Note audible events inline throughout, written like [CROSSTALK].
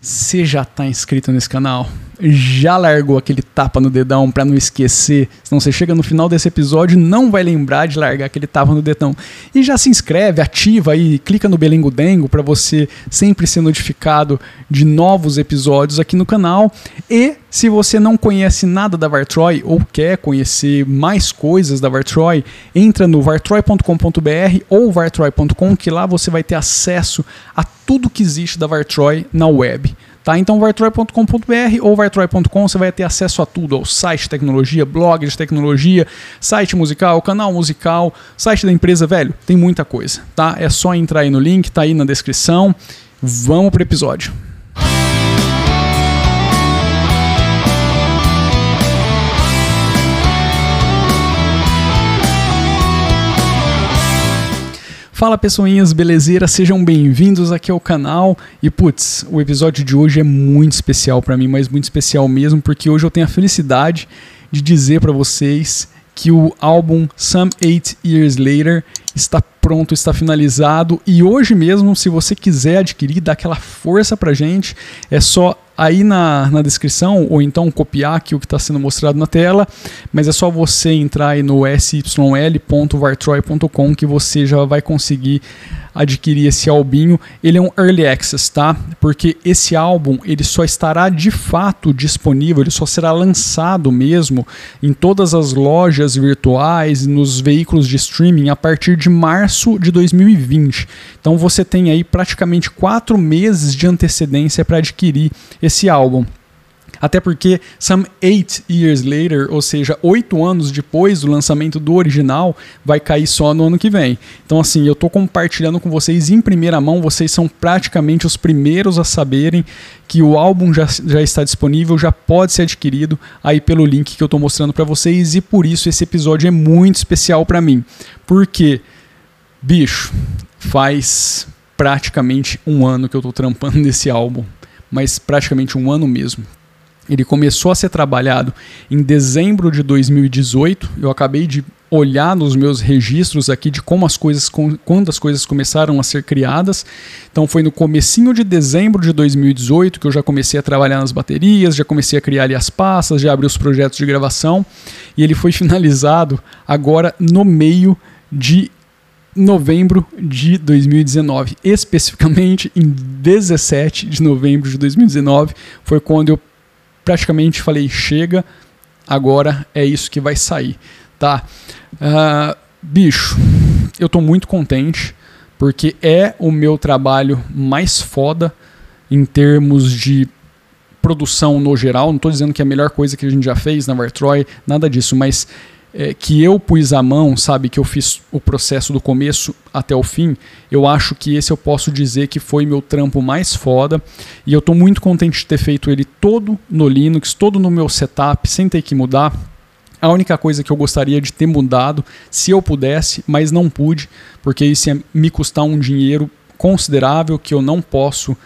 Você já está inscrito nesse canal? Já largou aquele tapa no dedão para não esquecer? Senão você chega no final desse episódio e não vai lembrar de largar aquele tapa no dedão. E já se inscreve, ativa aí, clica no Belengo Dengo para você sempre ser notificado de novos episódios aqui no canal. E se você não conhece nada da Vartroy ou quer conhecer mais coisas da Vartroy, entra no vartroy.com.br ou vartroy.com que lá você vai ter acesso a tudo que existe da Vartroy na web. Tá? Então, vartroy.com.br ou vartroy.com você vai ter acesso a tudo: ao site de tecnologia, blog de tecnologia, site musical, canal musical, site da empresa, velho, tem muita coisa. Tá? É só entrar aí no link, tá aí na descrição. Vamos pro episódio. Fala pessoinhas, belezeira? Sejam bem-vindos aqui ao canal. E putz, o episódio de hoje é muito especial para mim, mas muito especial mesmo, porque hoje eu tenho a felicidade de dizer para vocês que o álbum Some Eight Years Later está pronto, está finalizado e hoje mesmo, se você quiser adquirir, dá aquela força pra gente, é só aí na, na descrição, ou então copiar aqui o que está sendo mostrado na tela, mas é só você entrar aí no syl.vartroy.com que você já vai conseguir adquirir esse albinho. Ele é um early access, tá? Porque esse álbum ele só estará de fato disponível, ele só será lançado mesmo em todas as lojas virtuais, nos veículos de streaming a partir de março de 2020. Então você tem aí praticamente quatro meses de antecedência para adquirir esse álbum. Até porque some eight years later, ou seja, oito anos depois do lançamento do original, vai cair só no ano que vem. Então, assim, eu estou compartilhando com vocês em primeira mão, vocês são praticamente os primeiros a saberem que o álbum já, já está disponível, já pode ser adquirido aí pelo link que eu estou mostrando para vocês e por isso esse episódio é muito especial para mim. Porque, bicho, faz praticamente um ano que eu estou trampando [LAUGHS] nesse álbum mas praticamente um ano mesmo. Ele começou a ser trabalhado em dezembro de 2018. Eu acabei de olhar nos meus registros aqui de como as coisas quando as coisas começaram a ser criadas. Então foi no comecinho de dezembro de 2018 que eu já comecei a trabalhar nas baterias, já comecei a criar ali as pastas, já abri os projetos de gravação e ele foi [LAUGHS] finalizado agora no meio de novembro de 2019. Especificamente em 17 de novembro de 2019 foi quando eu praticamente falei: chega, agora é isso que vai sair. Tá? Uh, bicho, eu tô muito contente porque é o meu trabalho mais foda em termos de produção no geral. Não estou dizendo que é a melhor coisa que a gente já fez na Vartroy, nada disso, mas é, que eu pus a mão, sabe, que eu fiz o processo do começo até o fim, eu acho que esse eu posso dizer que foi meu trampo mais foda e eu estou muito contente de ter feito ele todo no Linux, todo no meu setup, sem ter que mudar. A única coisa que eu gostaria de ter mudado, se eu pudesse, mas não pude, porque isso ia me custar um dinheiro considerável que eu não posso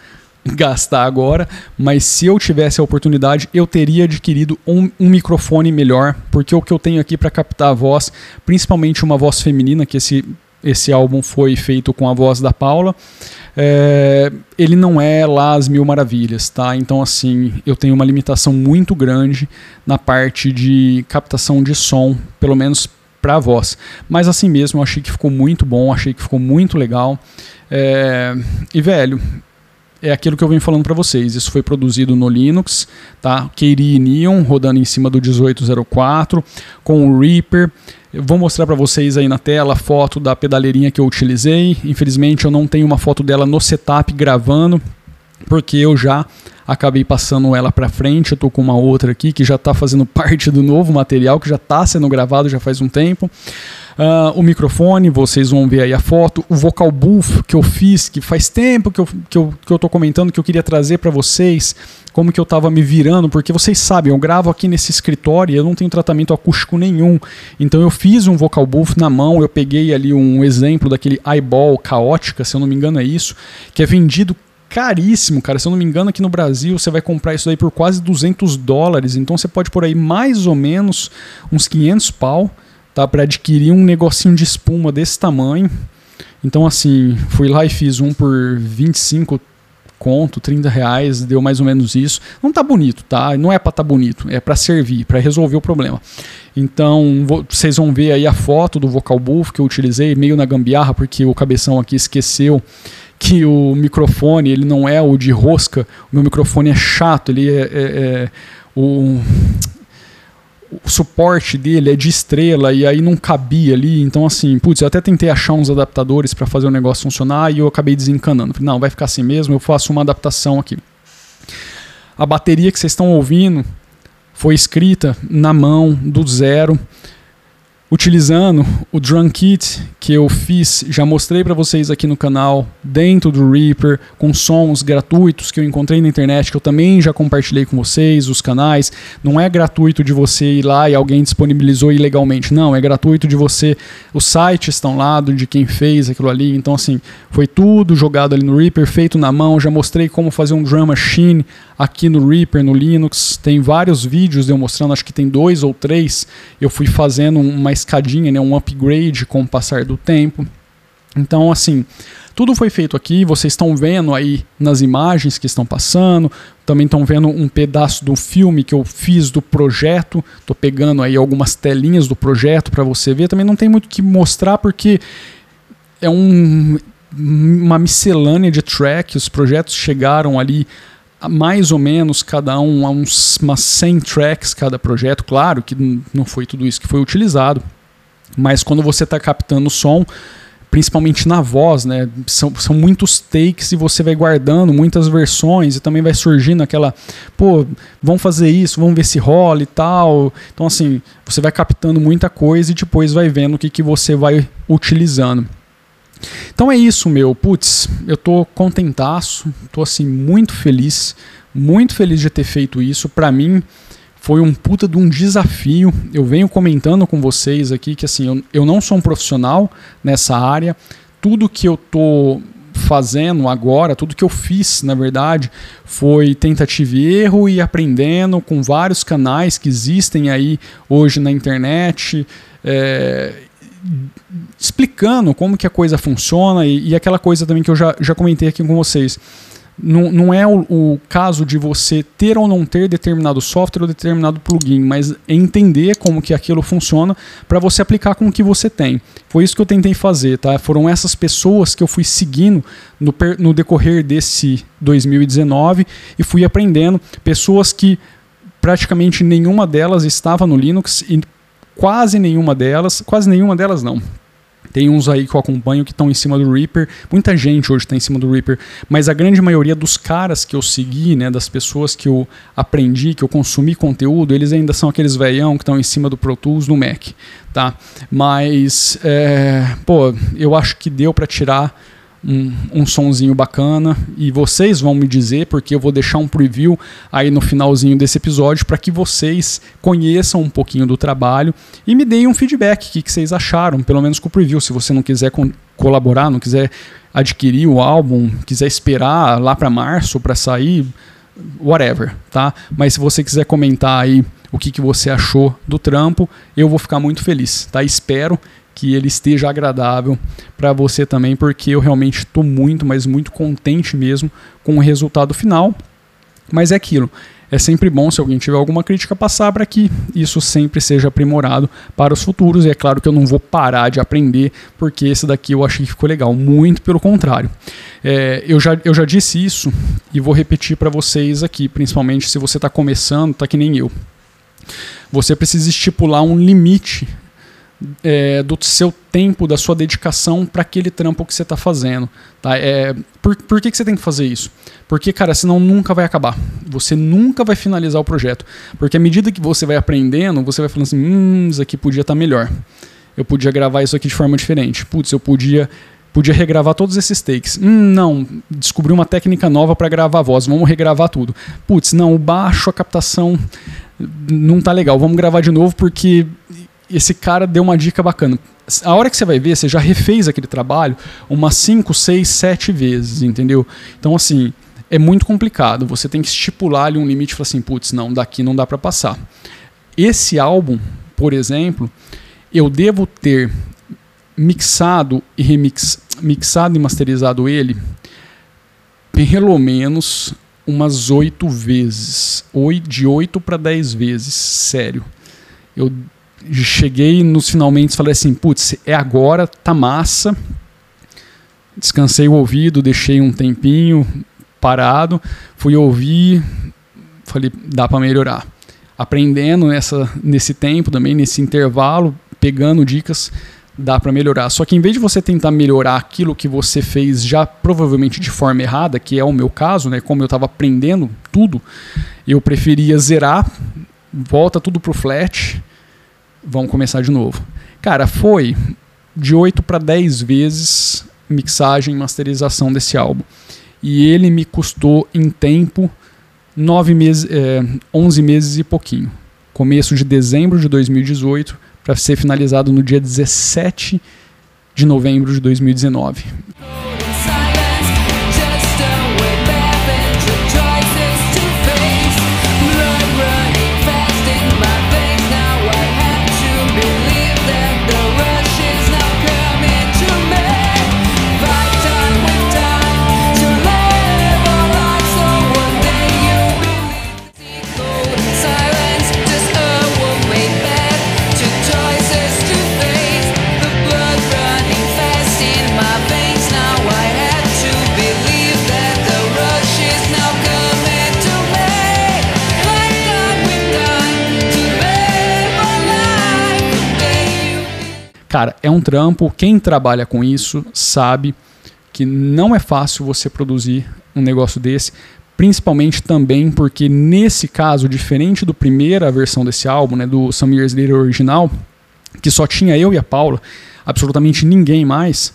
gastar agora, mas se eu tivesse a oportunidade, eu teria adquirido um, um microfone melhor, porque o que eu tenho aqui para captar a voz, principalmente uma voz feminina, que esse, esse álbum foi feito com a voz da Paula, é, ele não é lá as mil maravilhas, tá? Então, assim, eu tenho uma limitação muito grande na parte de captação de som, pelo menos para a voz. Mas assim mesmo, eu achei que ficou muito bom, achei que ficou muito legal. É, e velho, é aquilo que eu venho falando para vocês. Isso foi produzido no Linux, tá? Keyrie Neon rodando em cima do 1804 com o Reaper. Eu vou mostrar para vocês aí na tela a foto da pedaleirinha que eu utilizei. Infelizmente eu não tenho uma foto dela no setup gravando, porque eu já acabei passando ela para frente. Eu tô com uma outra aqui que já está fazendo [LAUGHS] parte do novo material que já está sendo gravado já faz um tempo. Uh, o microfone, vocês vão ver aí a foto, o vocal booth que eu fiz, que faz tempo que eu, que eu, que eu tô comentando que eu queria trazer para vocês, como que eu tava me virando, porque vocês sabem, eu gravo aqui nesse escritório e eu não tenho tratamento acústico nenhum. Então eu fiz um vocal booth na mão, eu peguei ali um exemplo daquele eyeball caótica, se eu não me engano é isso, que é vendido caríssimo, cara. Se eu não me engano, aqui no Brasil você vai comprar isso daí por quase 200 dólares. Então você pode por aí mais ou menos uns 500 pau tá? Para adquirir um negocinho de espuma desse tamanho. Então, assim, fui lá e fiz um por 25, conto, 30 reais, deu mais ou menos isso. Não tá bonito, tá? Não é para tá bonito, é para servir, para resolver o problema. Então, vocês vão ver aí a foto do vocal booth que eu utilizei meio na gambiarra, porque o cabeção aqui esqueceu que o microfone ele não é o de rosca, o meu microfone é chato, ele é, é, é o, o suporte dele é de estrela e aí não cabia ali. Então, assim, putz, eu até tentei achar uns adaptadores para fazer o negócio funcionar e eu acabei desencanando. Falei, não, vai ficar assim mesmo, eu faço uma adaptação aqui. A bateria que vocês estão ouvindo foi escrita na mão, do zero utilizando o Drum Kit que eu fiz, já mostrei para vocês aqui no canal, dentro do Reaper, com sons gratuitos que eu encontrei na internet, que eu também já compartilhei com vocês, os canais. Não é gratuito de você ir lá e alguém disponibilizou ilegalmente, não, é gratuito de você, os sites estão lá de quem fez aquilo ali, então assim, foi tudo jogado ali no Reaper, feito na mão, já mostrei como fazer um drum machine aqui no Reaper, no Linux, tem vários vídeos eu mostrando, acho que tem dois ou três, eu fui fazendo uma escadinha, né, um upgrade com o passar do tempo. Então, assim, tudo foi feito aqui, vocês estão vendo aí nas imagens que estão passando, também estão vendo um pedaço do filme que eu fiz do projeto, estou pegando aí algumas telinhas do projeto para você ver, também não tem muito o que mostrar porque é um, uma miscelânea de tracks, os projetos chegaram ali mais ou menos cada um a uns umas 100 tracks cada projeto, claro que não foi tudo isso que foi utilizado, mas quando você está captando o som, principalmente na voz, né? São, são muitos takes e você vai guardando muitas versões e também vai surgindo aquela, pô, vamos fazer isso, vamos ver se rola e tal. Então, assim, você vai captando muita coisa e depois vai vendo o que, que você vai utilizando. Então é isso, meu. Putz, eu tô contentaço, tô assim muito feliz, muito feliz de ter feito isso. Para mim foi um puta de um desafio. Eu venho comentando com vocês aqui que assim, eu, eu não sou um profissional nessa área. Tudo que eu tô fazendo agora, tudo que eu fiz, na verdade, foi tentativa e erro e aprendendo com vários canais que existem aí hoje na internet. É, explicando como que a coisa funciona e, e, aquela coisa também que eu já, já comentei aqui com vocês. Não, não é o, o, caso de você ter ou não ter determinado software ou determinado plugin, mas entender como que aquilo funciona para você aplicar com o que você tem. Foi isso que eu tentei fazer, tá? Foram essas pessoas que eu fui seguindo no, no decorrer desse 2019 e fui aprendendo. Pessoas que praticamente nenhuma delas estava no Linux e quase nenhuma delas, quase nenhuma delas não, tem uns aí que eu acompanho que estão em cima do Reaper. Muita gente hoje está em cima do Reaper. Mas a grande maioria dos caras que eu segui, né, das pessoas que eu aprendi, que eu consumi conteúdo, eles ainda são aqueles velhão que estão em cima do Pro Tools no Mac. Tá? Mas, é, pô, eu acho que deu para tirar um, um sonzinho bacana e vocês vão me dizer, porque eu vou deixar um preview aí no finalzinho desse episódio para que vocês conheçam um pouquinho do trabalho e me deem um feedback, o que, que vocês acharam, pelo menos com o preview. Se você não quiser colaborar, não quiser adquirir o álbum, quiser esperar lá para março para sair, whatever, tá? Mas se você quiser comentar aí o que, que você achou do trampo, eu vou ficar muito feliz, tá? Espero que ele esteja agradável para você também, porque eu realmente estou muito, mas muito contente mesmo com o resultado final. Mas é aquilo. É sempre bom se alguém tiver alguma crítica passar para que isso sempre seja aprimorado para os futuros. E é claro que eu não vou parar de aprender, porque esse daqui eu achei que ficou legal. Muito pelo contrário. É, eu, já, eu já disse isso e vou repetir para vocês aqui, principalmente se você está começando, tá que nem eu. Você precisa estipular um limite é, do seu tempo, da sua dedicação para aquele trampo que você está fazendo. Tá? É, por, por que, que você tem que fazer isso? Porque, cara, senão nunca vai acabar. Você nunca vai finalizar o projeto. Porque à medida que você vai aprendendo, você vai falando assim: hum, isso aqui podia estar tá melhor. Eu podia gravar isso aqui de forma diferente. Putz, eu podia podia regravar todos esses takes. Hum, não, descobri uma técnica nova para gravar a voz, vamos regravar tudo. Putz, não, o baixo, a captação não tá legal, vamos gravar de novo porque esse cara deu uma dica bacana. A hora que você vai ver, você já refez aquele trabalho umas 5, 6, 7 vezes, entendeu? Então, assim, é muito complicado. Você tem que estipular ali um limite e falar assim, putz, não, daqui não dá para passar. Esse álbum, por exemplo, eu devo ter mixado e remix, mixado e masterizado ele pelo menos umas oito vezes. De oito para dez vezes, sério. Eu cheguei nos finalmente falei assim, putz, é agora, tá massa. Descansei o ouvido, deixei um tempinho parado, fui ouvir, falei, dá para melhorar. Aprendendo nessa, nesse tempo também, nesse intervalo, pegando dicas, dá para melhorar. Só que em vez de você tentar melhorar aquilo que você fez já provavelmente de forma errada, que é o meu caso, né, como eu estava aprendendo tudo, eu preferia zerar, volta tudo pro flat, vamos começar de novo. Cara, foi de 8 para 10 vezes mixagem e masterização desse álbum. E ele me custou em tempo 9 meses, é, 11 meses e pouquinho. Começo de dezembro de 2018 para ser finalizado no dia 17 de novembro de 2019. Cara, é um trampo. Quem trabalha com isso sabe que não é fácil você produzir um negócio desse, principalmente também porque nesse caso, diferente do primeira versão desse álbum, né, do Some Years Later original, que só tinha eu e a Paula, absolutamente ninguém mais.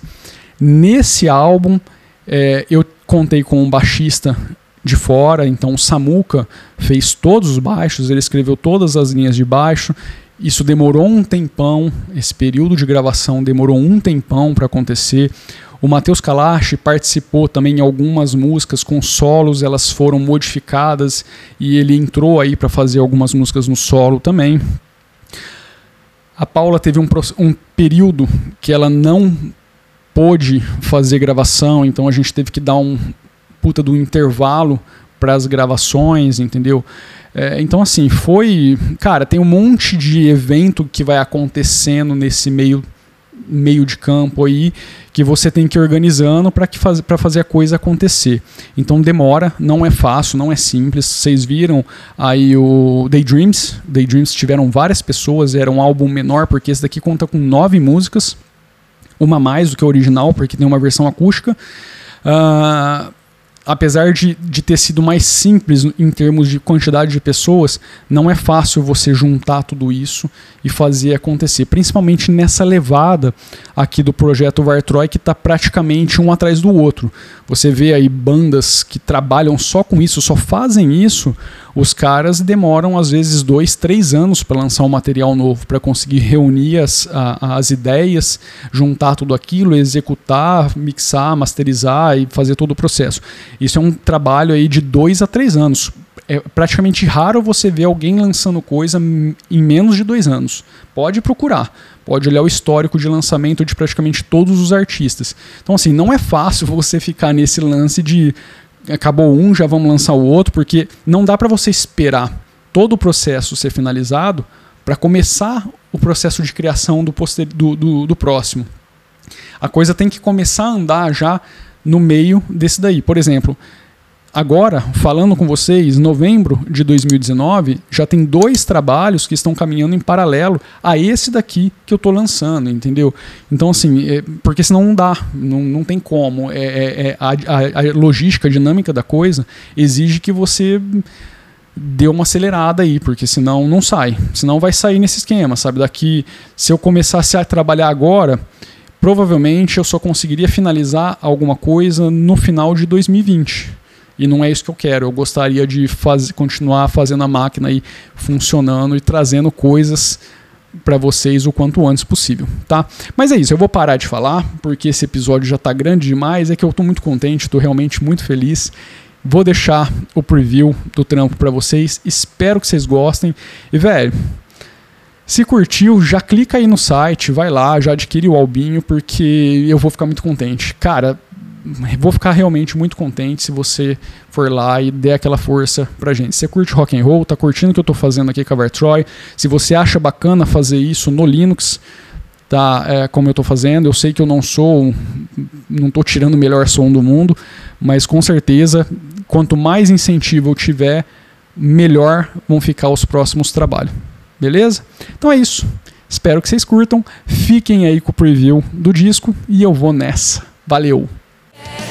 Nesse álbum, é, eu contei com um baixista de fora, então o Samuka fez todos os baixos, ele escreveu todas as linhas de baixo isso demorou um tempão, esse período de gravação demorou um tempão para acontecer. O Matheus Kalash participou também em algumas músicas com solos, elas foram modificadas e ele entrou aí para fazer algumas músicas no solo também. A Paula teve um, um período que ela não pôde fazer gravação, então a gente teve que dar um puta do intervalo para as gravações, entendeu? É, então, assim, foi. Cara, tem um monte de evento que vai acontecendo nesse meio meio de campo aí que você tem que ir organizando para faz, fazer a coisa acontecer. Então demora, não é fácil, não é simples. Vocês viram aí o Daydreams. Daydreams tiveram várias pessoas, era um álbum menor, porque esse daqui conta com nove músicas, uma mais do que o original, porque tem uma versão acústica. Uh, apesar de, de ter sido mais simples em termos de quantidade de pessoas, não é fácil você juntar tudo isso e fazer acontecer. Principalmente nessa levada aqui do projeto Vartroy, que está praticamente um atrás do outro. Você vê aí bandas que trabalham só com isso, só fazem isso, os caras demoram às vezes dois, três anos para lançar um material novo, para conseguir reunir as, a, as ideias, juntar tudo aquilo, executar, mixar, masterizar e fazer todo o processo. Isso é um trabalho aí de dois a três anos. É praticamente raro você ver alguém lançando coisa em menos de dois anos. Pode procurar, pode olhar o histórico de lançamento de praticamente todos os artistas. Então, assim, não é fácil [LAUGHS] você ficar nesse lance de acabou um, já vamos lançar o outro, porque não dá para você esperar todo o processo ser finalizado para começar o processo de criação do, do, do, do próximo. A coisa tem que começar a andar já no meio desse daí. Por exemplo, agora, falando com vocês, novembro de 2019, já tem dois trabalhos que estão caminhando em paralelo a esse daqui que eu estou lançando, entendeu? Então, assim, é, porque senão não dá, não, não tem como. É, é, é a, a, a logística, a dinâmica da coisa exige que você dê uma acelerada aí, porque senão não sai. Senão vai sair nesse esquema, sabe? Daqui, se eu começasse a trabalhar agora, provavelmente eu só conseguiria finalizar alguma coisa no final de 2020. E não é isso que eu quero. Eu gostaria de faz, continuar fazendo a máquina aí funcionando e trazendo coisas para vocês o quanto antes possível, tá? Mas é isso, eu vou parar de falar porque esse episódio já está grande demais, é que eu estou muito contente, estou realmente muito feliz. Vou deixar o preview do trampo para vocês. Espero que vocês gostem. E velho, se curtiu, já clica aí no site, vai lá, já adquire o albinho porque eu vou ficar muito contente. Cara, vou ficar realmente muito contente se você for lá e der aquela força pra gente. Se você curte rock and roll, tá curtindo o que eu tô fazendo aqui com a Vertroy, se você acha bacana fazer isso no Linux, tá, é, como eu estou fazendo. Eu sei que eu não sou, não estou tirando o melhor som do mundo, mas com certeza, quanto mais incentivo eu tiver, melhor vão ficar os próximos trabalhos. Beleza? Então é isso. Espero que vocês curtam. Fiquem aí com o preview do disco e eu vou nessa. Valeu! A